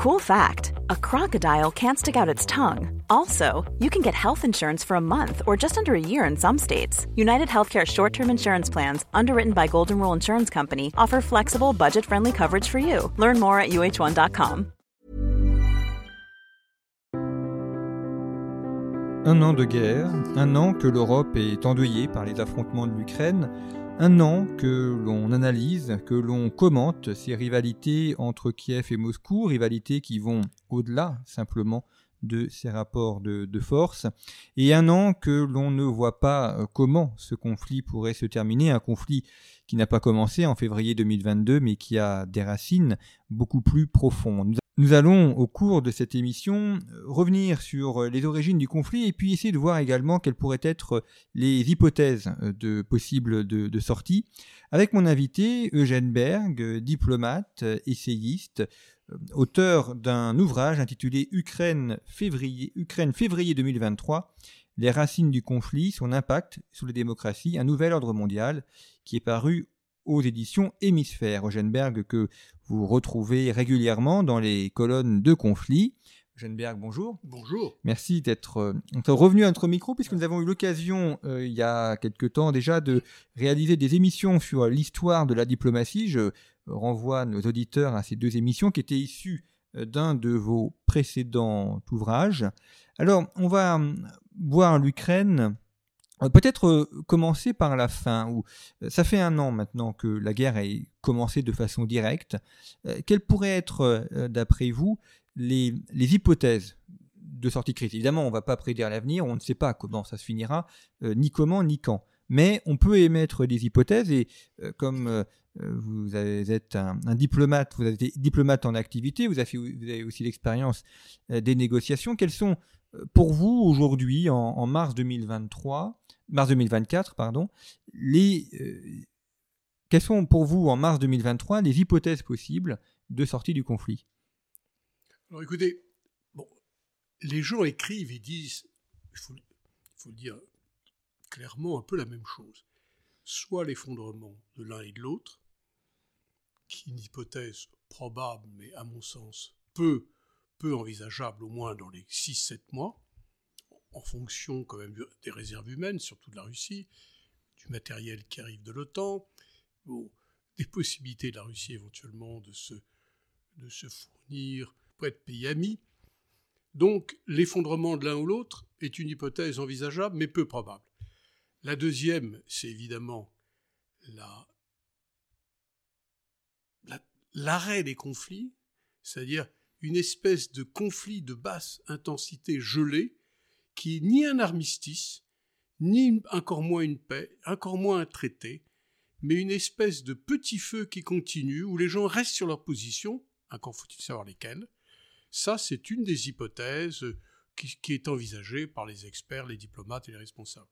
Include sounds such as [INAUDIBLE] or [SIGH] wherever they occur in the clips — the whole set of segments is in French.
Cool fact a crocodile can't stick out its tongue. Also, you can get health insurance for a month or just under a year in some states. United Healthcare short term insurance plans, underwritten by Golden Rule Insurance Company, offer flexible, budget friendly coverage for you. Learn more at uh1.com. Un an de guerre, un an que l'Europe est endeuillée par les affrontements de l'Ukraine. Un an que l'on analyse, que l'on commente ces rivalités entre Kiev et Moscou, rivalités qui vont au-delà simplement de ces rapports de, force, et un an que l'on ne voit pas euh, comment ce conflit pourrait se terminer, un conflit qui n'a pas commencé en février 2022, mais qui a des racines beaucoup plus profondes. Nous allons, au cours de cette émission, revenir sur les origines du conflit et puis essayer de voir également quelles pourraient être les hypothèses de possibles de, sortie, avec mon invité Eugène Berg, diplomate, essayiste, auteur d'un ouvrage intitulé Ukraine février 2023, les racines du conflit, son impact sur les démocraties, un nouvel ordre mondial, qui est paru aux éditions Hémisphère. Eugène Berg, que vous retrouvez régulièrement dans les colonnes de conflit. Eugène Berg, bonjour. Bonjour. Merci d'être euh, revenu à notre micro, puisque nous avons eu l'occasion, euh, il y a quelque temps déjà, de réaliser des émissions sur l'histoire de la diplomatie. Je renvoie nos auditeurs à ces deux émissions qui étaient issues euh, d'un de vos précédents ouvrages. Alors, on va voir l'Ukraine euh, peut-être euh, commencer par la fin. Où, euh, ça fait un an maintenant que la guerre a commencé de façon directe. quelles pourraient être, d'après vous, les, hypothèses de sortie crise Évidemment, on ne va pas prédire l'avenir, on ne sait pas comment ça se finira, ni comment, ni quand. Mais on peut émettre des hypothèses et comme vous êtes un, diplomate, vous êtes diplomate en activité, vous avez aussi l'expérience des négociations. Quelles sont pour vous aujourd'hui, en, mars 2023, mars 2024, pardon, les, euh, quelles sont pour vous en mars 2023 les hypothèses possibles de sortie du conflit? Alors écoutez, les gens écrivent et disent, il faut, il faut dire clairement un peu la même chose. Soit l'effondrement de l'un et de l'autre, qui est une hypothèse probable, mais à mon sens peu, peu envisageable, au moins dans les 6-7 mois, en fonction quand même des réserves humaines, surtout de la Russie, du matériel qui arrive de l'OTAN, des possibilités de la Russie éventuellement de se, de se fournir pour être pays ami. Donc l'effondrement de l'un ou l'autre est une hypothèse envisageable mais peu probable. La deuxième, c'est évidemment l'arrêt des conflits, c'est-à-dire une espèce de conflit de basse intensité gelé qui est ni un armistice, ni encore moins une paix, encore moins un traité, mais une espèce de petit feu qui continue, où les gens restent sur leur position, encore faut-il savoir lesquelles. Ça, c'est une des hypothèses qui, est envisagée par les experts, les diplomates et les responsables.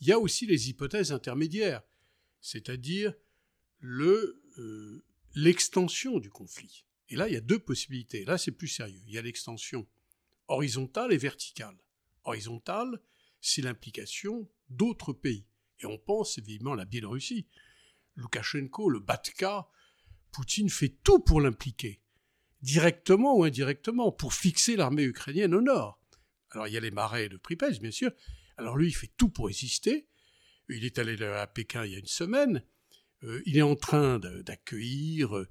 Il y a aussi les hypothèses intermédiaires, c'est-à-dire le, euh, l'extension du conflit. Et là, il y a deux possibilités. Là, c'est plus sérieux. Il y a l'extension horizontale et verticale horizontale, c'est l'implication d'autres pays. Et on pense évidemment à la Biélorussie. Loukachenko, le Batka, Poutine fait tout pour l'impliquer, directement ou indirectement, pour fixer l'armée ukrainienne au nord. Alors il y a les marais de Pripyat, bien sûr. Alors lui, il fait tout pour résister. Il est allé à Pékin il y a une semaine. Euh, il est en train d'accueillir euh,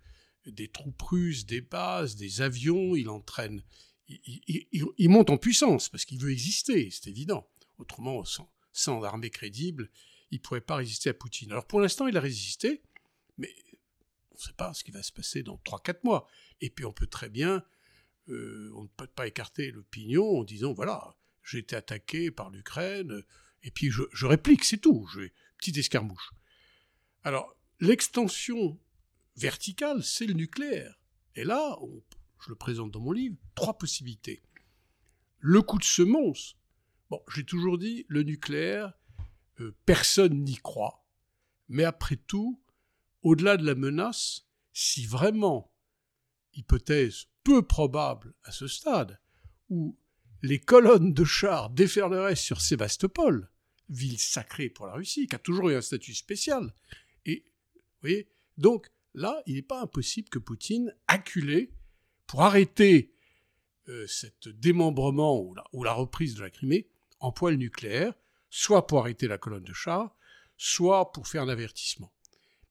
des troupes russes, des bases, des avions. Il entraîne il, monte en puissance parce qu'il veut exister, c'est évident. Autrement, sans, armée crédible, il ne pourrait pas résister à Poutine. Alors pour l'instant, il a résisté, mais on ne sait pas ce qui va se passer dans 3-4 mois. Et puis on peut très bien, euh, on ne peut pas écarter l'opinion en disant, voilà, j'ai été attaqué par l'Ukraine, et puis je, réplique, c'est tout, je, petite escarmouche. Alors, l'extension verticale, c'est le nucléaire. Et là, je le présente dans mon livre, trois possibilités. Le coup de semonce, bon, j'ai toujours dit, le nucléaire, euh, personne n'y croit. Mais après tout, au-delà de la menace, si vraiment, hypothèse peu probable à ce stade, où les colonnes de chars déferleraient sur Sébastopol, ville sacrée pour la Russie, qui a toujours eu un statut spécial, et, vous voyez, donc là, il n'est pas impossible que Poutine, acculé, pour arrêter euh, cet démembrement ou la, reprise de la Crimée, emploie le nucléaire, soit pour arrêter la colonne de chars, soit pour faire un avertissement.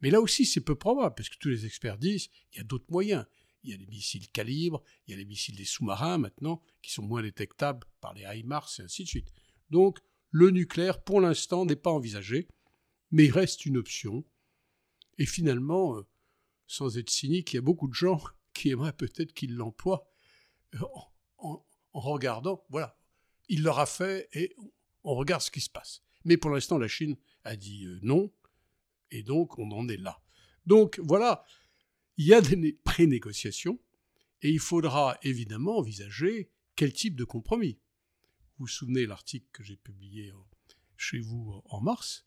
Mais là aussi, c'est peu probable, parce que tous les experts disent il y a d'autres moyens. Il y a les missiles calibre, il y a les missiles des sous-marins maintenant, qui sont moins détectables par les HIMARS et ainsi de suite. Donc, le nucléaire, pour l'instant, n'est pas envisagé, mais il reste une option. Et finalement, euh, sans être cynique, il y a beaucoup de gens [LAUGHS] qui aimeraient peut-être qu'il l'emploie euh, en, regardant, voilà, il l'aura fait et on regarde ce qui se passe. Mais pour l'instant, la Chine a dit euh, non, et donc on en est là. Donc voilà, il y a des pré-négociations, et il faudra évidemment envisager quel type de compromis. Vous vous souvenez l'article que j'ai publié chez vous en mars?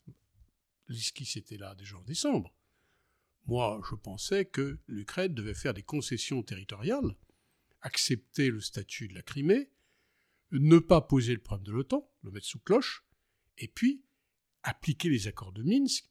L'ISKI était là déjà en décembre. Moi, je pensais que l'Ukraine devait faire des concessions territoriales, accepter le statut de la Crimée, ne pas poser le problème de l'OTAN, le mettre sous cloche, et puis appliquer les accords de Minsk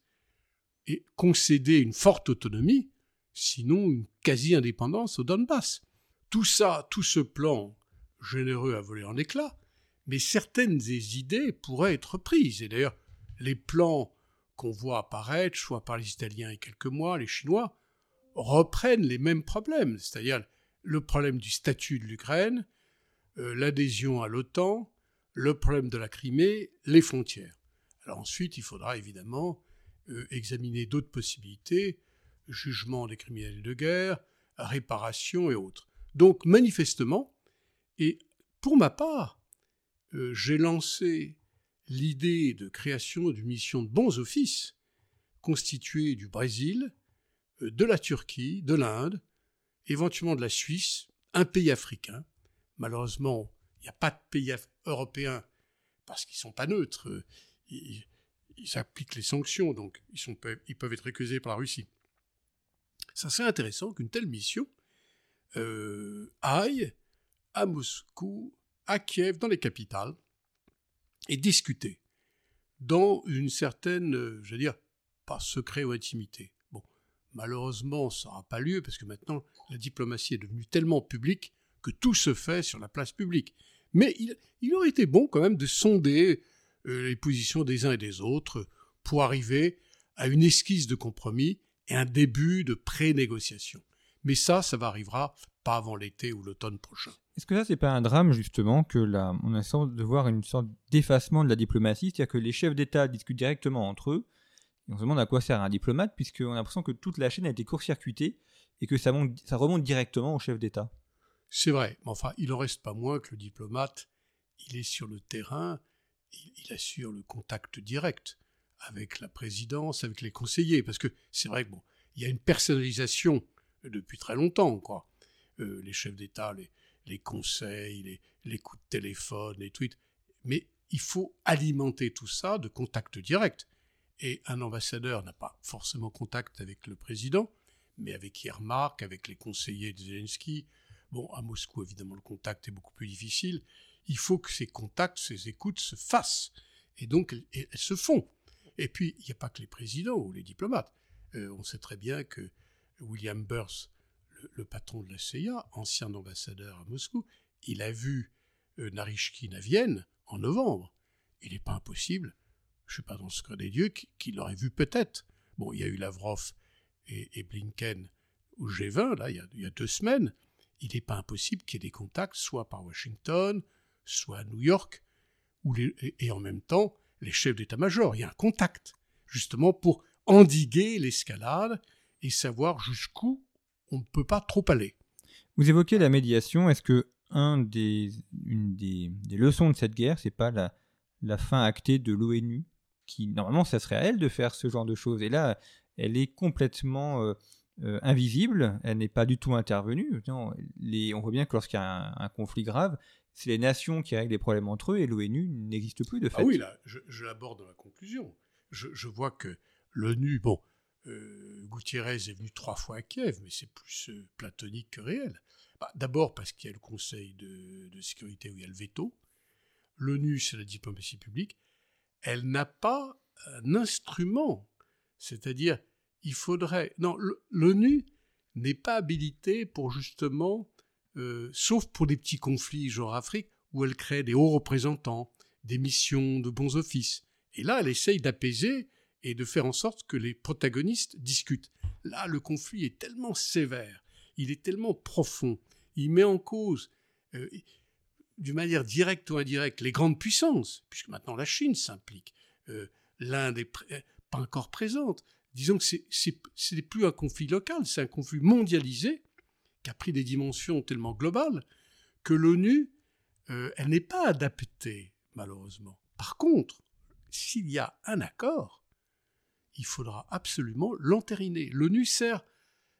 et concéder une forte autonomie, sinon une quasi-indépendance au Donbass. Tout ça, tout ce plan généreux a volé en éclats, mais certaines des idées pourraient être prises. Et d'ailleurs, les plans qu'on voit apparaître, soit par les Italiens il y a quelques mois, les Chinois, reprennent les mêmes problèmes, c'est-à-dire le problème du statut de l'Ukraine, euh, l'adhésion à l'OTAN, le problème de la Crimée, les frontières. Alors ensuite, il faudra évidemment euh, examiner d'autres possibilités, jugement des criminels de guerre, réparation et autres. Donc manifestement, et pour ma part, euh, j'ai lancé l'idée de création d'une mission de bons offices constituée du Brésil, euh, de la Turquie, de l'Inde, éventuellement de la Suisse, un pays africain. Malheureusement, il n'y a pas de pays européen parce qu'ils ne sont pas neutres. Euh, ils, appliquent les sanctions, donc ils, peuvent être accusés par la Russie. Ça serait intéressant qu'une telle mission euh, aille à Moscou, à Kiev, dans les capitales, et discuter dans une certaine, euh, je veux dire, pas secret ou intimité. Bon, malheureusement, ça n'aura pas lieu parce que maintenant, la diplomatie est devenue tellement publique que tout se fait sur la place publique. Mais il, aurait été bon quand même de sonder euh, les positions des uns et des autres pour arriver à une esquisse de compromis et un début de pré-négociation. Mais ça, ça va arrivera pas avant l'été ou l'automne prochain. Est-ce que ça, c'est pas un drame, justement, que là, on a sens de voir une sorte d'effacement de la diplomatie, c'est-à-dire que les chefs d'État discutent directement entre eux, et on se demande à quoi sert un diplomate, puisqu'on a l'impression que toute la chaîne a été court-circuitée, et que ça, ça remonte directement aux chefs d'État. C'est vrai, mais enfin, il en reste pas moins que le diplomate, il est sur le terrain, il, il assure le contact direct avec la présidence, avec les conseillers, parce que c'est vrai que bon, il y a une personnalisation depuis très longtemps, quoi. Euh, les chefs d'État, les, conseils, les, coups de téléphone, les tweets. Mais il faut alimenter tout ça de contacts directs. Et un ambassadeur n'a pas forcément contact avec le président, mais avec Yermak, avec les conseillers de Zelensky. Bon, à Moscou, évidemment, le contact est beaucoup plus difficile. Il faut que ces contacts, ces écoutes se fassent. Et donc, elles, se font. Et puis, il n'y a pas que les présidents ou les diplomates. Euh, on sait très bien que William Burns, le, patron de la CIA, ancien ambassadeur à Moscou, il a vu euh, Narishkin à Vienne en novembre. Il n'est pas impossible, je ne suis pas dans le secret des dieux, qu'il l'aurait vu peut-être. Bon, il y a eu Lavrov et, Blinken au G20, là, il y a, deux semaines. Il n'est pas impossible qu'il y ait des contacts, soit par Washington, soit à New York, et en même temps, les chefs d'état-major. Il y a un contact, justement, pour endiguer l'escalade et savoir jusqu'où on ne peut pas trop aller. Vous évoquez la médiation. Est-ce que un des, une des, leçons de cette guerre, c'est pas la, la fin actée de l'ONU, qui normalement ça serait à elle de faire ce genre de choses, et là elle est complètement euh, euh, invisible, elle n'est pas du tout intervenue. les, on voit bien que lorsqu'il y a un, conflit grave, c'est les nations qui règlent les problèmes entre eux, et l'ONU n'existe plus de fait. Ah oui, là, je, l'aborde dans la conclusion. Je, je vois que l'ONU, bon, euh, Gutiérrez est venu trois fois à Kiev, mais c'est plus euh, platonique que réel. Bah, d'abord parce qu'il y a le Conseil de, sécurité où il y a le veto. L'ONU, c'est la diplomatie publique. Elle n'a pas un instrument. C'est-à-dire, il faudrait. Non, l'ONU n'est pas habilitée pour justement euh, sauf pour des petits conflits, genre Afrique, où elle crée des hauts représentants, des missions de bons offices. Et là, elle essaye d'apaiser et de faire en sorte que les protagonistes discutent. Là, le conflit est tellement sévère, il est tellement profond, il met en cause, euh, d'une manière directe ou indirecte, les grandes puissances, puisque maintenant la Chine s'implique, euh, l'Inde n'est pas encore présente. Disons que ce n'est plus un conflit local, c'est un conflit mondialisé qui a pris des dimensions tellement globales que l'ONU, euh, elle n'est pas adaptée, malheureusement. Par contre, s'il y a un accord, il faudra absolument l'entériner. L'ONU sert,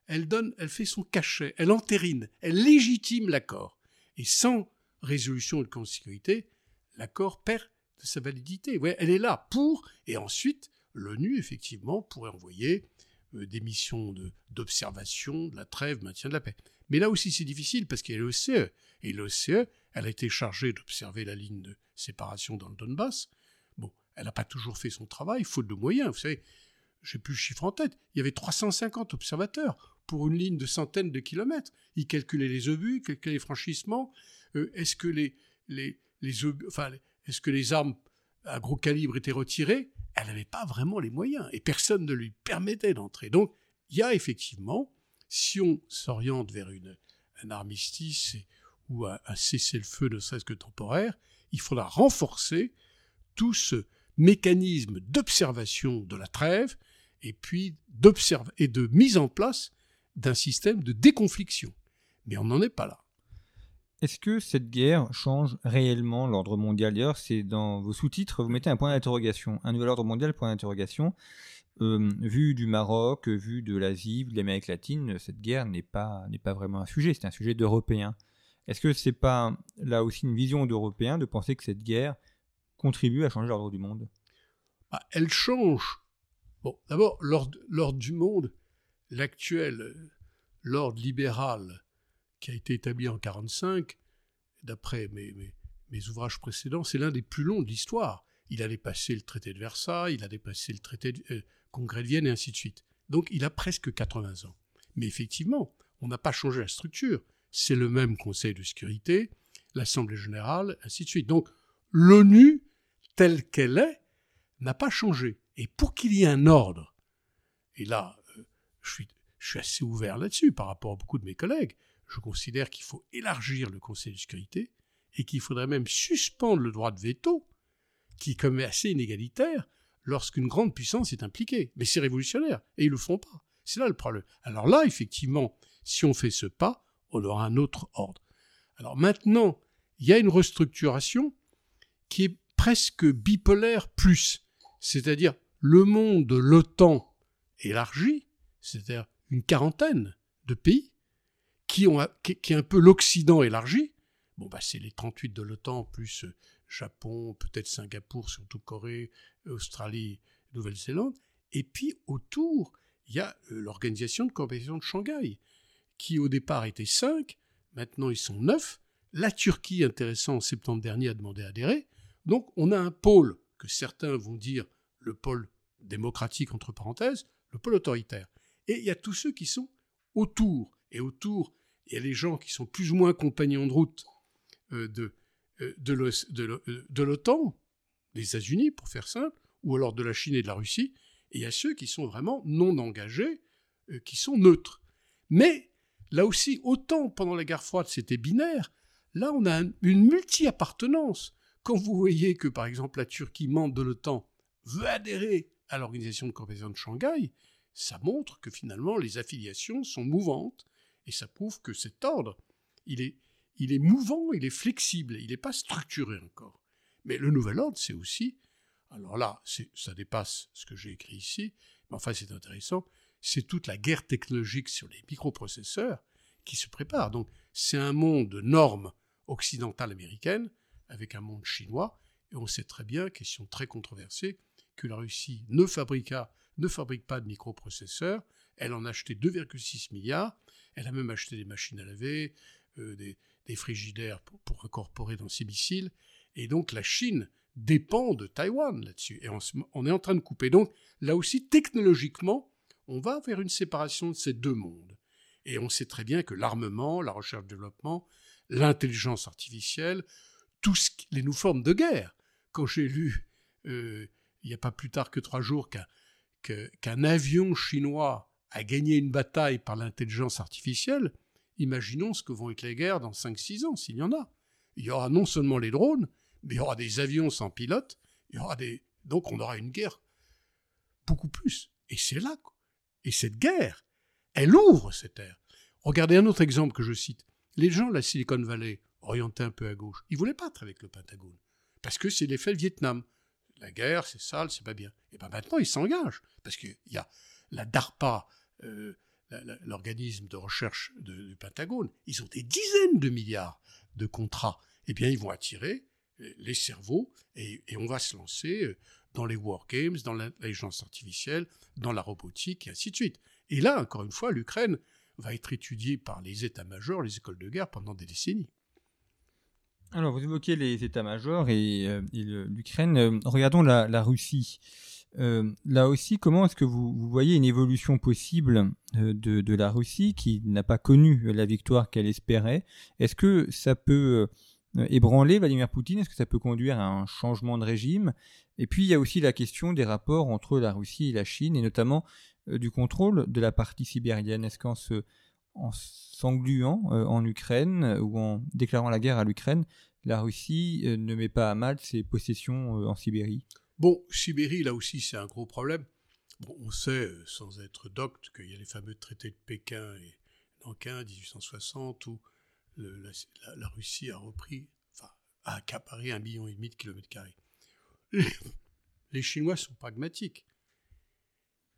elle donne, elle fait son cachet, elle entérine, elle légitime l'accord. Et sans résolution de sécurité, l'accord perd de sa validité. Elle est là pour, et ensuite, l'ONU, effectivement, pourrait envoyer euh, des missions d'observation, de, la trêve, maintien de la paix. Mais là aussi, c'est difficile parce qu'il y a l'OCE. Et l'OCE, elle a été chargée d'observer la ligne de séparation dans le Donbass. Bon, elle n'a pas toujours fait son travail, faute de moyens. Vous savez, j'ai plus le chiffre en tête. Il y avait 350 observateurs pour une ligne de centaines de kilomètres. Ils calculaient les obus, calculaient les franchissements. Euh, est-ce que les, les, les obus, enfin, est-ce que les armes à gros calibre étaient retirées? Elle n'avait pas vraiment les moyens et personne ne lui permettait d'entrer. Donc, il y a effectivement, si on s'oriente vers une, un armistice ou un, cessez-le-feu ne serait-ce que temporaire, il faudra renforcer tout ce mécanisme d'observation de la trêve et puis et de mise en place d'un système de déconfliction. Mais on n'en est pas là. Est-ce que cette guerre change réellement l'ordre mondial? D'ailleurs, c'est dans vos sous-titres, vous mettez un point d'interrogation, un nouvel ordre mondial, point d'interrogation. Euh, vu du Maroc, vu de l'Asie, de l'Amérique latine, cette guerre n'est pas, n'est pas vraiment un sujet, c'est un sujet d'Européens. Est-ce que c'est pas là aussi une vision d'Européens de penser que cette guerre contribue à changer l'ordre du monde? Bah, Elle change. Bon, d'abord, l'ordre du monde, l'actuel, l'ordre libéral, qui a été établi en 1945, d'après mes, mes, ouvrages précédents, c'est l'un des plus longs de l'histoire. Il a dépassé le traité de Versailles, il a dépassé le traité de, euh, Congrès de Vienne et ainsi de suite. Donc il a presque 80 ans. Mais effectivement, on n'a pas changé la structure. C'est le même Conseil de sécurité, l'Assemblée générale, ainsi de suite. Donc l'ONU, telle qu'elle est, n'a pas changé. Et pour qu'il y ait un ordre, et là, euh, je, suis, assez ouvert là-dessus par rapport à beaucoup de mes collègues, je considère qu'il faut élargir le Conseil de sécurité et qu'il faudrait même suspendre le droit de veto, qui est quand même assez inégalitaire lorsqu'une grande puissance est impliquée. Mais c'est révolutionnaire, et ils le font pas. C'est là le problème. Alors là, effectivement, si on fait ce pas, on aura un autre ordre. Alors maintenant, il y a une restructuration qui est presque bipolaire plus, c'est-à-dire le monde de l'OTAN élargi, c'est-à-dire une quarantaine de pays, qui, ont, est un peu l'Occident élargi. Bon, bah, c'est les 38 de l'OTAN, plus euh, Japon, peut-être Singapour, surtout Corée, Australie, Nouvelle-Zélande. Et puis autour, il y a euh, l'organisation de coopération de Shanghai, qui au départ était 5, maintenant ils sont 9. La Turquie, intéressant, en septembre dernier, a demandé à adhérer. Donc on a un pôle que certains vont dire le pôle démocratique, entre parenthèses, le pôle autoritaire. Et il y a tous ceux qui sont autour. Et autour, il y a les gens qui sont plus ou moins compagnons de route euh, de, euh, euh, de l'OTAN, des États-Unis pour faire simple, ou alors de la Chine et de la Russie, et il y a ceux qui sont vraiment non engagés, qui sont neutres. Mais là aussi, autant pendant la guerre froide c'était binaire, là on a une multi-appartenance. Quand vous voyez que par exemple la Turquie, membre de l'OTAN, veut adhérer à l'organisation de coopération de Shanghai, ça montre que finalement les affiliations sont mouvantes et ça prouve que cet ordre, il est, il est mouvant, il est flexible, il n'est pas structuré encore. Mais le nouvel ordre, c'est aussi, alors là, ça dépasse ce que j'ai écrit ici, mais enfin c'est intéressant, c'est toute la guerre technologique sur les microprocesseurs qui se prépare. Donc c'est un monde de normes occidentales américaines avec un monde chinois, et on sait très bien, question très controversée, que la Russie ne, fabriqua, ne fabrique pas de microprocesseurs, elle en a acheté 2,6 milliards, elle a même acheté des machines à laver, euh, des, frigidaires pour, incorporer dans ses missiles. Et donc la Chine dépend de Taïwan là-dessus. Et on, est en train de couper. Donc là aussi, technologiquement, on va vers une séparation de ces deux mondes. Et on sait très bien que l'armement, la recherche-développement, l'intelligence artificielle, tous les nous formes de guerre. Quand j'ai lu, euh, il n'y a pas plus tard que trois jours, qu'un avion chinois a gagné une bataille par l'intelligence artificielle, imaginons ce que vont être les guerres dans 5-6 ans, s'il y en a. Il y aura non seulement les drones, mais il y aura des avions sans pilote, il y aura des... donc on aura une guerre beaucoup plus. Et c'est là. Et cette guerre, elle ouvre cette ère. Regardez un autre exemple que je cite. Les gens de la Silicon Valley, orientés un peu à gauche, ils voulaient pas être avec le Pentagone. Parce que c'est l'effet Vietnam. La guerre, c'est sale, c'est pas bien. Et bien maintenant, ils s'engagent. Parce qu'il y a la DARPA, euh, l'organisme de recherche du Pentagone, ils ont des dizaines de milliards de contrats. Eh bien, ils vont attirer les cerveaux et, on va se lancer euh, dans les wargames, dans l'intelligence artificielle, dans la robotique et ainsi de suite. Et là, encore une fois, l'Ukraine va être étudiée par les états-majors, les écoles de guerre pendant des décennies. Alors, vous évoquez les états-majors et, euh, l'Ukraine. Euh, regardons la, Russie. Euh, là aussi, comment est-ce que vous, voyez une évolution possible de, la Russie qui n'a pas connu la victoire qu'elle espérait? Est-ce que ça peut ébranler Vladimir Poutine? Est-ce que ça peut conduire à un changement de régime? Et puis, il y a aussi la question des rapports entre la Russie et la Chine, et notamment du contrôle de la partie sibérienne. Est-ce qu'en se en s'engluant euh, en Ukraine euh, ou en déclarant la guerre à l'Ukraine, la Russie euh, ne met pas à mal ses possessions en Sibérie Bon, Sibérie, là aussi, c'est un gros problème. On sait, sans être docte, qu'il y a les fameux traités de Pékin et Nankin, 1860, où la, Russie a repris, enfin, a accaparé un million et demi de kilomètres carrés. Les, Chinois sont pragmatiques.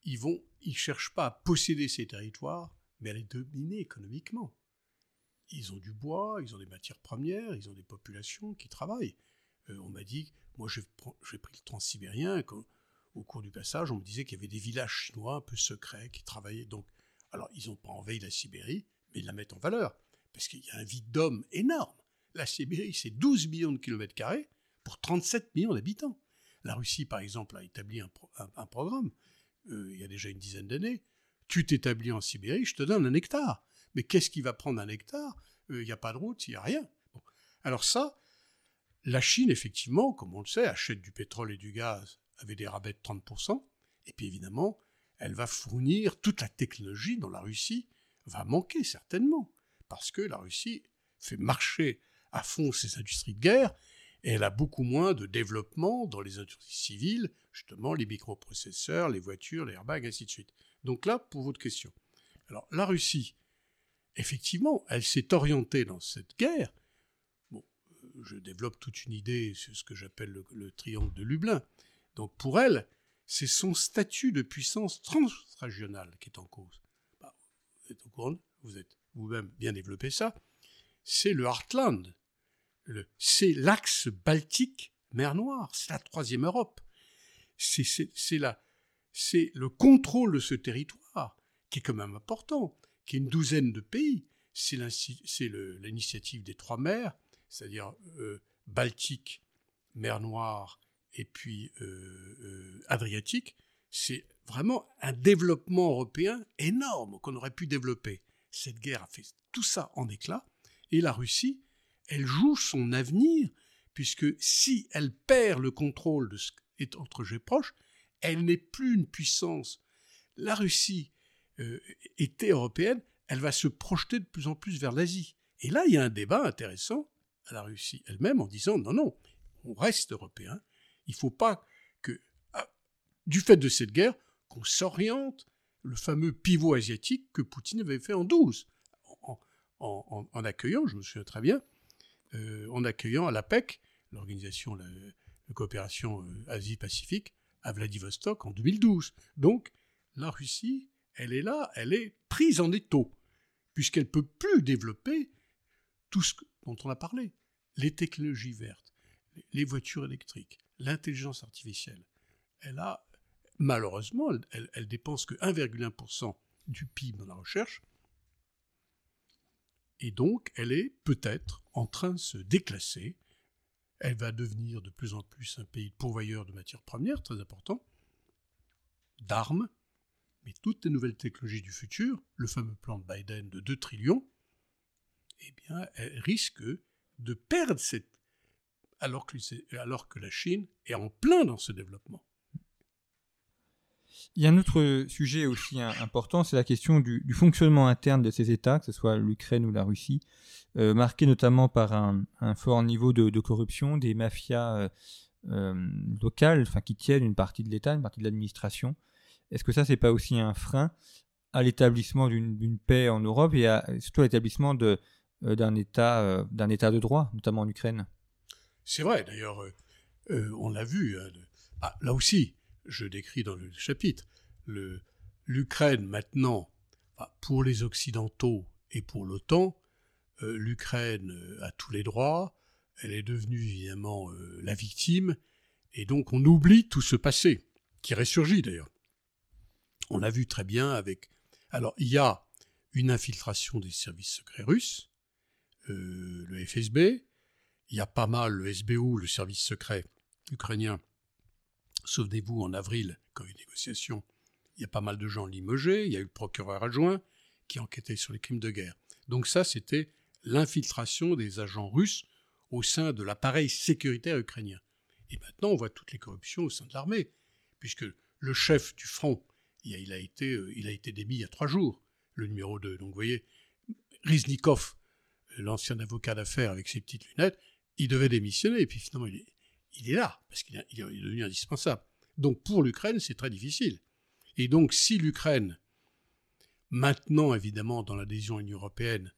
Ils vont, ils cherchent pas à posséder ces territoires, mais elle est dominée économiquement. Ils ont du bois, ils ont des matières premières, ils ont des populations qui travaillent. Euh, on m'a dit, moi j'ai pris le transsibérien, au cours du passage, on me disait qu'il y avait des villages chinois un peu secrets qui travaillaient. Donc, alors ils n'ont pas envahi la Sibérie, mais ils la mettent en valeur, parce qu'il y a un vide d'hommes énorme. La Sibérie, c'est 12 millions de kilomètres carrés pour 37 millions d'habitants. La Russie, par exemple, a établi un, programme, euh, il y a déjà une dizaine d'années, tu t'établis en Sibérie, je te donne un hectare. Mais qu'est-ce qui va prendre un hectare? Il n'y a pas de route, il n'y a rien. Alors ça, la Chine, effectivement, comme on le sait, achète du pétrole et du gaz avec des rabais de 30%, et puis évidemment, elle va fournir toute la technologie dont la Russie va manquer certainement, parce que la Russie fait marcher à fond ses industries de guerre, et elle a beaucoup moins de développement dans les industries civiles, justement les microprocesseurs, les voitures, les airbags, ainsi de suite. Donc là, pour votre question. Alors, la Russie, effectivement, elle s'est orientée dans cette guerre. Bon, euh, je développe toute une idée sur ce que j'appelle le, triangle de Lublin. Donc, pour elle, c'est son statut de puissance transrégionale qui est en cause. Bah, vous êtes au courant, vous êtes vous-même bien développé ça. C'est le Heartland. c'est l'axe baltique, mer Noire. C'est la troisième Europe. C'est le contrôle de ce territoire, qui est quand même important, qui est une douzaine de pays. C'est l'initiative des trois mers, c'est-à-dire euh, Baltique, mer Noire et puis euh, euh, Adriatique. C'est vraiment un développement européen énorme qu'on aurait pu développer. Cette guerre a fait tout ça en éclat, et la Russie, elle joue son avenir, puisque si elle perd le contrôle de ce entre jeux proches, elle n'est plus une puissance. La Russie euh, était européenne, elle va se projeter de plus en plus vers l'Asie. Et là, il y a un débat intéressant à la Russie elle-même en disant non, non, on reste européen. Il ne faut pas que, ah, du fait de cette guerre, qu'on s'oriente le fameux pivot asiatique que Poutine avait fait en 12, en, accueillant, je me souviens très bien, euh, en accueillant à l'APEC, l'organisation coopération euh, Asie-Pacifique, à Vladivostok en 2012. Donc, la Russie, elle est là, elle est prise en étau, puisqu'elle ne peut plus développer tout ce dont on a parlé. Les technologies vertes, les voitures électriques, l'intelligence artificielle. Elle a, malheureusement, elle, elle dépense que 1,1% du PIB dans la recherche. Et donc, elle est peut-être en train de se déclasser elle va devenir de plus en plus un pays pourvoyeur de matières premières, très important, d'armes, Mais toutes les nouvelles technologies du futur, le fameux plan de Biden de 2 trillions, eh bien, elles risquent de perdre cette... Alors alors que la Chine est en plein dans ce développement. Il y a un autre sujet aussi important, c'est la question du, fonctionnement interne de ces États, que ce soit l'Ukraine ou la Russie, euh, marqué notamment par un, fort niveau de, corruption, des mafias euh, euh, locales, enfin qui tiennent une partie de l'État, une partie de l'administration. Est-ce que ça, c'est pas aussi un frein à l'établissement d'une paix en Europe et surtout à l'établissement d'un État, d'un État de droit, notamment en Ukraine? C'est vrai, d'ailleurs, on l'a vu. Hein, ah, là aussi, je décris dans le chapitre, l'Ukraine maintenant, pour les Occidentaux et pour l'OTAN, euh, l'Ukraine euh, a tous les droits, elle est devenue évidemment euh, la victime, et donc on oublie tout ce passé, qui ressurgit d'ailleurs. On l'a vu très bien avec... Alors il y a une infiltration des services secrets russes, le FSB, il y a pas mal le SBU, le service secret ukrainien, Souvenez-vous, en avril, quand il y a eu négociation, il y a pas mal de gens limogés, il y a eu le procureur adjoint qui enquêtait sur les crimes de guerre. Donc ça, c'était l'infiltration des agents russes au sein de l'appareil sécuritaire ukrainien. Et maintenant, on voit toutes les corruptions au sein de l'armée, puisque le chef du front, il a, été, euh, a été démis il y a trois jours, le numéro 2. Donc vous voyez, Riznikov, l'ancien avocat d'affaires avec ses petites lunettes, il devait démissionner, et puis finalement il il est là, parce qu'il est devenu indispensable. Donc pour l'Ukraine, c'est très difficile. Et donc si l'Ukraine, maintenant évidemment dans l'adhésion à l'Union européenne,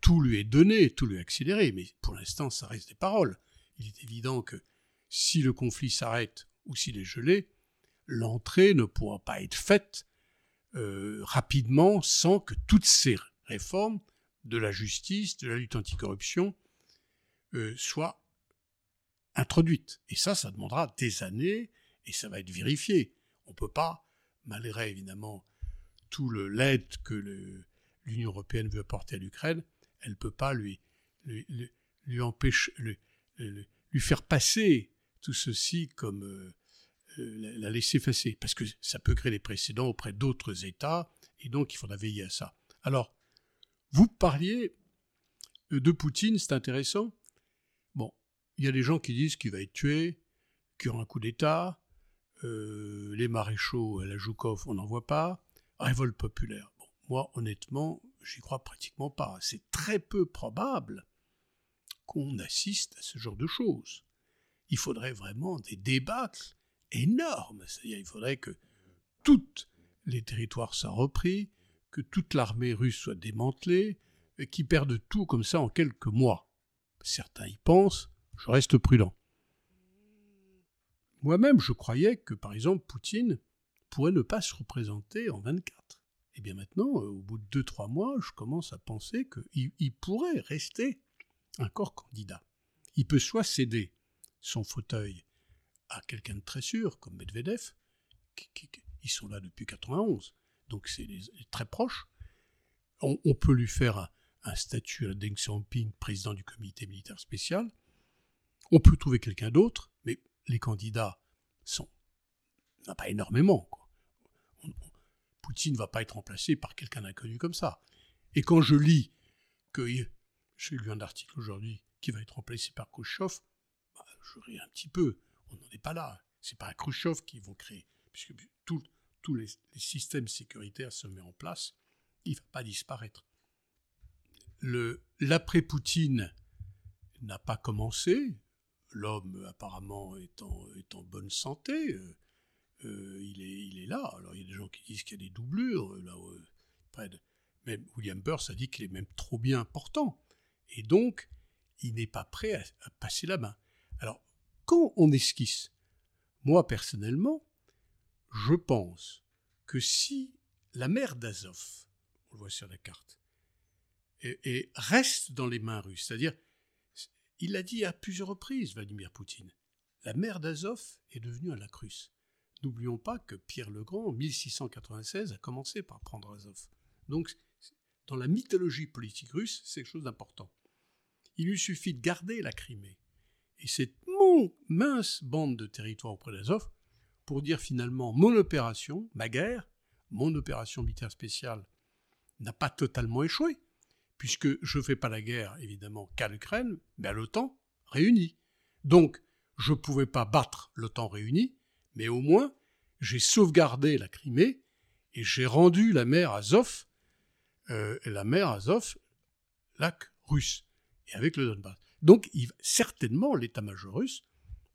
tout lui est donné, tout lui est accéléré, mais pour l'instant ça reste des paroles. Il est évident que si le conflit s'arrête ou s'il est gelé, l'entrée ne pourra pas être faite euh, rapidement sans que toutes ces réformes de la justice, de la lutte anticorruption, euh, soient introduite. Et ça, ça demandera des années et ça va être vérifié. On ne peut pas, malgré évidemment tout l'aide que l'Union européenne veut apporter à l'Ukraine, elle ne peut pas lui, lui, empêcher, lui, faire passer tout ceci comme euh, euh, la laisser passer, parce que ça peut créer des précédents auprès d'autres États, et donc il faudra veiller à ça. Alors, vous parliez de Poutine, c'est intéressant. Il y a des gens qui disent qu'il va être tué, qu'il y aura un coup d'État, euh, les maréchaux à la Joukov, on n'en voit pas, révolte populaire. Moi, honnêtement, j'y crois pratiquement pas. C'est très peu probable qu'on assiste à ce genre de choses. Il faudrait vraiment des débâcles énormes. C'est-à-dire, il faudrait que tous les territoires soient repris, que toute l'armée russe soit démantelée, qu'ils perdent tout comme ça en quelques mois. Certains y pensent, je reste prudent. Moi-même, je croyais que, par exemple, Poutine pourrait ne pas se représenter en 24. Et bien maintenant, euh, au bout de 2-3 mois, je commence à penser qu'il pourrait rester encore candidat. Il peut soit céder son fauteuil à quelqu'un de très sûr, comme Medvedev, qui, ils sont là depuis 91, donc c'est très proche. On, peut lui faire un, statut à Deng Xiaoping, président du comité militaire spécial, on peut trouver quelqu'un d'autre, mais les candidats sont. A pas énormément. Poutine ne va pas être remplacé par quelqu'un d'inconnu comme ça. Et quand je lis que. J'ai lu un article aujourd'hui qui va être remplacé par Khrushchev, bah, je ris un petit peu. On n'en est pas là. C'est pas un Khrushchev qu'ils vont créer. Puisque tous les, systèmes sécuritaires se mettent en place. Il ne va pas disparaître. L'après-Poutine n'a pas commencé l'homme apparemment est en, bonne santé, euh, euh, il, est, là. Alors il y a des gens qui disent qu'il y a des doublures, euh, là, près de... William Burns a dit qu'il est même trop bien important. Et donc, il n'est pas prêt à, passer la main. Alors, quand on esquisse, moi personnellement, je pense que si la mer d'Azov, on le voit sur la carte, et reste dans les mains russes, c'est-à-dire il l'a dit à plusieurs reprises, Vladimir Poutine. La mer d'Azov est devenue un lac russe. N'oublions pas que Pierre le Grand, en 1696, a commencé par prendre Azov. Donc, dans la mythologie politique russe, c'est quelque chose d'important. Il lui suffit de garder la Crimée et cette mince bande de territoire auprès d'Azov pour dire finalement mon opération, ma guerre, mon opération militaire spéciale n'a pas totalement échoué, puisque je ne fais pas la guerre, évidemment, qu'à l'Ukraine, mais à l'OTAN réunie. Donc, je ne pouvais pas battre l'OTAN réunie, mais au moins, j'ai sauvegardé la Crimée et j'ai rendu la mer Azov, euh, la mer Azov, lac russe, et avec le Donbass. Donc, certainement, l'état-major russe,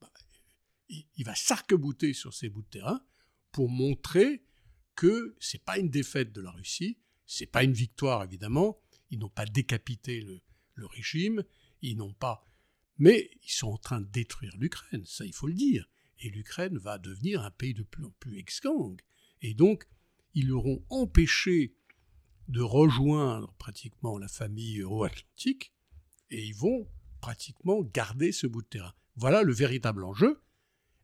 bah, il, va s'arc-bouter sur ces bouts de terrain pour montrer que c'est pas une défaite de la Russie, c'est pas une victoire évidemment. Ils n'ont pas décapité le, régime, ils n'ont pas, mais ils sont en train de détruire l'Ukraine, ça il faut le dire. Et l'Ukraine va devenir un pays de plus en plus exgang. Et donc, ils l'auront empêché de rejoindre pratiquement la famille euro-atlantique et ils vont pratiquement garder ce bout de terrain. Voilà le véritable enjeu.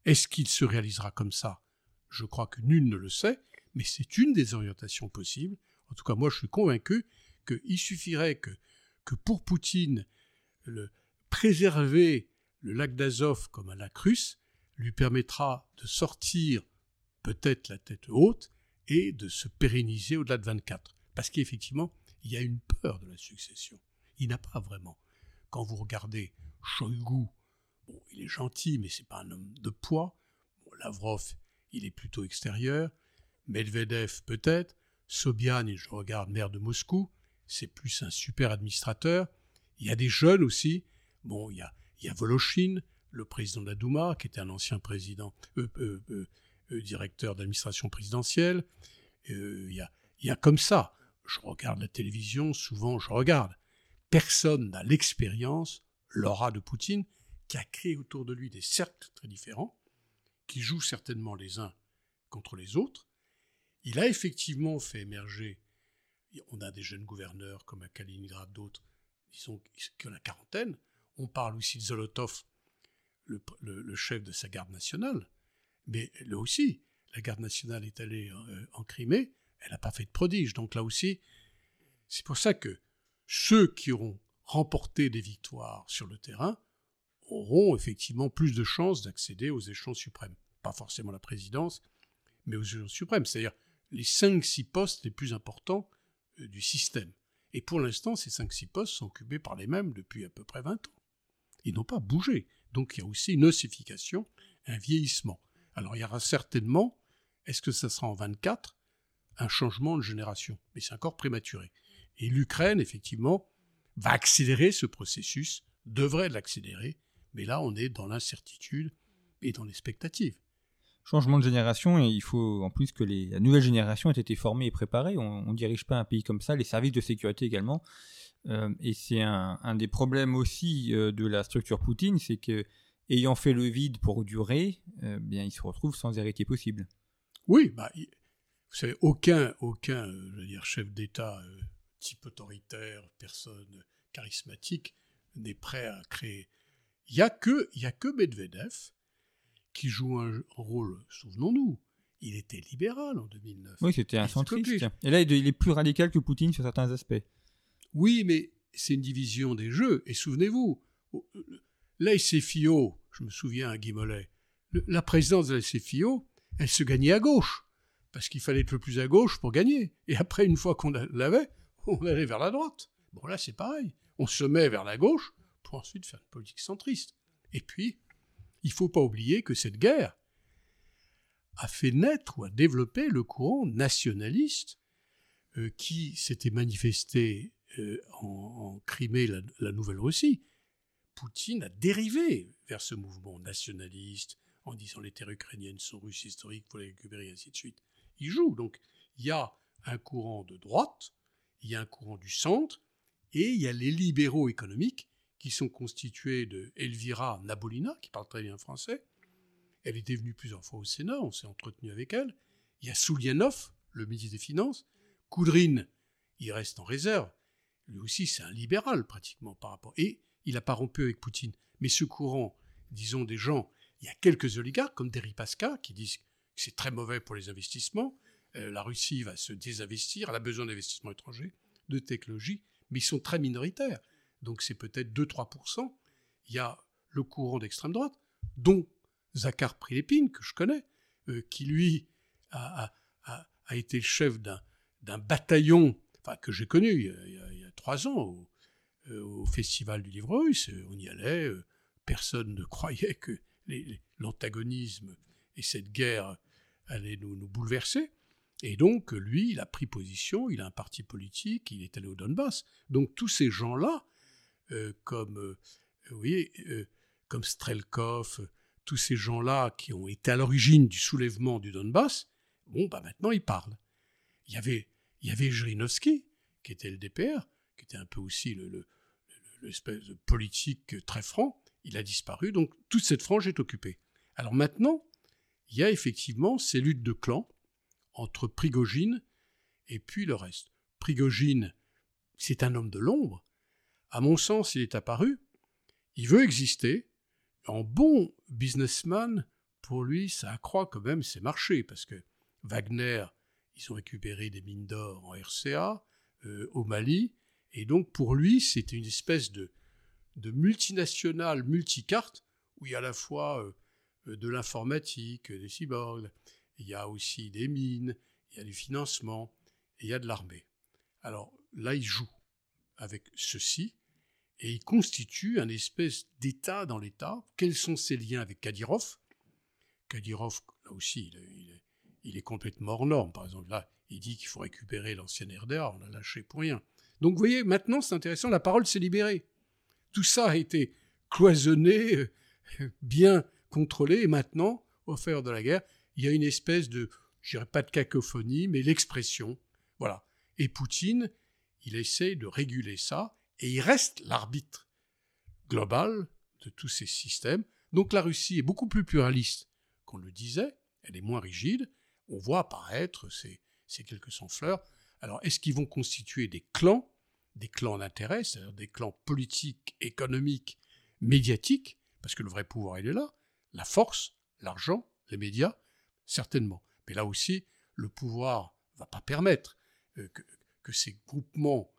Est-ce qu'il se réalisera comme ça? Je crois que nul ne le sait, mais c'est une des orientations possibles. En tout cas, moi, je suis convaincu qu'il suffirait que, que pour Poutine, le, préserver le lac d'Azov comme un lac russe lui permettra de sortir peut-être la tête haute et de se pérenniser au-delà de 24. Parce qu'effectivement, il y a une peur de la succession. Il n'a pas vraiment. Quand vous regardez Shoigu, bon, il est gentil, mais c'est pas un homme de poids. Lavrov, il est plutôt extérieur. Medvedev, peut-être. Sobyan, et je regarde maire de Moscou, c'est plus un super administrateur. Il y a des jeunes aussi. Bon, il y a, il Voloshin, le président de la Douma, qui était un ancien président, euh, euh, euh, directeur d'administration présidentielle. Il y a comme ça. Je regarde la télévision, souvent je regarde. Personne n'a l'expérience, l'aura de Poutine, qui a créé autour de lui des cercles très différents, qui jouent certainement les uns contre les autres. Il a effectivement fait émerger, on a des jeunes gouverneurs comme à Kaliningrad, d'autres, disons, qui ont la quarantaine. On parle aussi de Zolotov, le, chef de sa garde nationale. Mais là aussi, la garde nationale est allée euh, en Crimée, elle n'a pas fait de prodige. Donc là aussi, c'est pour ça que ceux qui auront remporté des victoires sur le terrain auront effectivement plus de chances d'accéder aux échelons suprêmes. Pas forcément la présidence, mais aux échelons suprêmes, c'est-à-dire les 5-6 postes les plus importants du système. Et pour l'instant, ces 5-6 postes sont occupés par les mêmes depuis à peu près 20 ans. Ils n'ont pas bougé. Donc il y a aussi une ossification, un vieillissement. Alors il y aura certainement, est-ce que ça sera en 24, un changement de génération? Mais c'est encore prématuré. Et l'Ukraine, effectivement, va accélérer ce processus, devrait l'accélérer, mais là on est dans l'incertitude et dans l'expectative. Changement de génération, et il faut en plus que la nouvelle génération ait été formée et préparée. On ne dirige pas un pays comme ça, les services de sécurité également. Euh, et c'est un, des problèmes aussi euh, de la structure Poutine, c'est que ayant fait le vide pour durer, euh, bien il se retrouve sans héritier possible. Oui, bah, vous savez, aucun, aucun dire, chef d'État type autoritaire, personne charismatique n'est prêt à créer. Il n'y a, a que Medvedev qui joue un rôle, souvenons-nous, il était libéral en 2009. Oui, c'était un centriste. Et là, il est plus radical que Poutine sur certains aspects. Oui, mais c'est une division des jeux. Et souvenez-vous, la SFIO, je me souviens à Guy la présidence de la SFIO, elle se gagnait à gauche. Parce qu'il fallait être le plus à gauche pour gagner. Et après, une fois qu'on l'avait, on allait vers la droite. Bon, là, c'est pareil. On se met vers la gauche pour ensuite faire une politique centriste. Et puis, il ne faut pas oublier que cette guerre a fait naître ou a développé le courant nationaliste euh, qui s'était manifesté euh, en, Crimée, la, Nouvelle-Russie, Poutine a dérivé vers ce mouvement nationaliste en disant les terres ukrainiennes sont russes historiques, il faut les récupérer, et ainsi de suite. Il joue. Donc, il y a un courant de droite, il y a un courant du centre, et il y a les libéraux économiques qui sont constitués de Elvira Nabolina, qui parle très bien français. Elle était venue plusieurs fois au Sénat, on s'est entretenu avec elle. Il y a Soulianov, le ministre des Finances. Koudrine, il reste en réserve lui aussi, c'est un libéral pratiquement par rapport. Et il n'a pas rompu avec Poutine. Mais ce courant, disons des gens, il y a quelques oligarques comme Deripaska qui disent que c'est très mauvais pour les investissements. Euh, la Russie va se désinvestir, elle a besoin d'investissements étrangers, de technologie, mais ils sont très minoritaires. Donc c'est peut-être 2-3%. Il y a le courant d'extrême droite, dont Zakhar Prilepine, que je connais, euh, qui lui a, a été le chef d'un bataillon que j'ai connu il y, a, trois ans au, au, Festival du Livre Russe. On y allait, personne ne [LAUGHS] croyait que l'antagonisme et cette guerre allaient nous, nous, bouleverser. Et donc, lui, il a pris position, il a un parti politique, il est allé au Donbass. Donc, tous ces gens-là, euh, comme, euh, vous voyez, euh, comme Strelkov, tous ces gens-là qui ont été à l'origine du soulèvement du Donbass, bon, bah maintenant, ils parlent. Il y avait, il y avait Jirinovski, qui était le DPR, qui était un peu aussi l'espèce le, de politique très franc, il a disparu, donc toute cette frange est occupée. Alors maintenant, il y a effectivement ces luttes de clans entre Prigogine et puis le reste. Prigogine, c'est un homme de l'ombre. À mon sens, il est apparu. Il veut exister. En bon businessman, pour lui, ça accroît quand même ses marchés, parce que Wagner, ils ont récupéré des mines d'or en RCA, euh, au Mali, et donc pour lui, c'était une espèce de, de multinationale multicarte, où il y a à la fois euh, de l'informatique, des cyborgs, il y a aussi des mines, il y a du financement, et il y a de l'armée. Alors là, il joue avec ceci, et il constitue un espèce d'État dans l'État. Quels sont ses liens avec Kadyrov? Kadyrov, là aussi, il est, complètement hors norme. Par exemple, là, il dit qu'il faut récupérer l'ancienne RDA, on l'a lâché pour rien. Donc vous voyez, maintenant, c'est intéressant, la parole s'est libérée. Tout ça a été cloisonné, euh, bien contrôlé, et maintenant, au faire de la guerre, il y a une espèce de, je dirais pas de cacophonie, mais l'expression. Voilà. Et Poutine, il essaie de réguler ça, et il reste l'arbitre global de tous ces systèmes. Donc la Russie est beaucoup plus pluraliste qu'on le disait, elle est moins rigide, on voit apparaître ces, ces quelques sans-fleurs. Alors est-ce qu'ils vont constituer des clans, des clans d'intérêt, c'est-à-dire des clans politiques, économiques, médiatiques, parce que le vrai pouvoir il est là, la force, l'argent, les médias, certainement. Mais là aussi, le pouvoir ne va pas permettre euh, que, ces groupements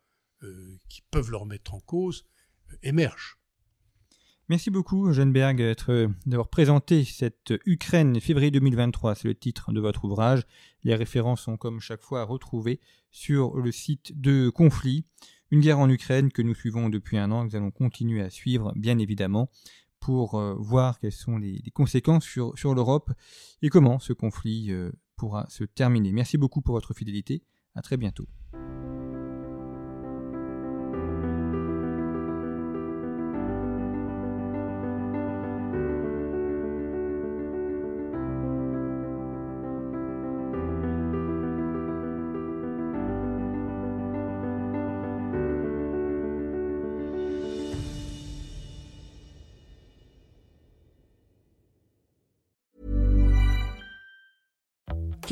euh, qui peuvent leur mettre en cause euh, émergent. Merci beaucoup, Berg, d'avoir présenté cette Ukraine février 2023. C'est le titre de votre ouvrage. Les références sont comme chaque fois retrouvées sur le site de Conflit. Une guerre en Ukraine que nous suivons depuis un an, que nous allons continuer à suivre, bien évidemment pour euh, voir quelles sont les, conséquences sur, sur l'Europe et comment ce conflit euh, pourra se terminer. Merci beaucoup pour votre fidélité. À très bientôt.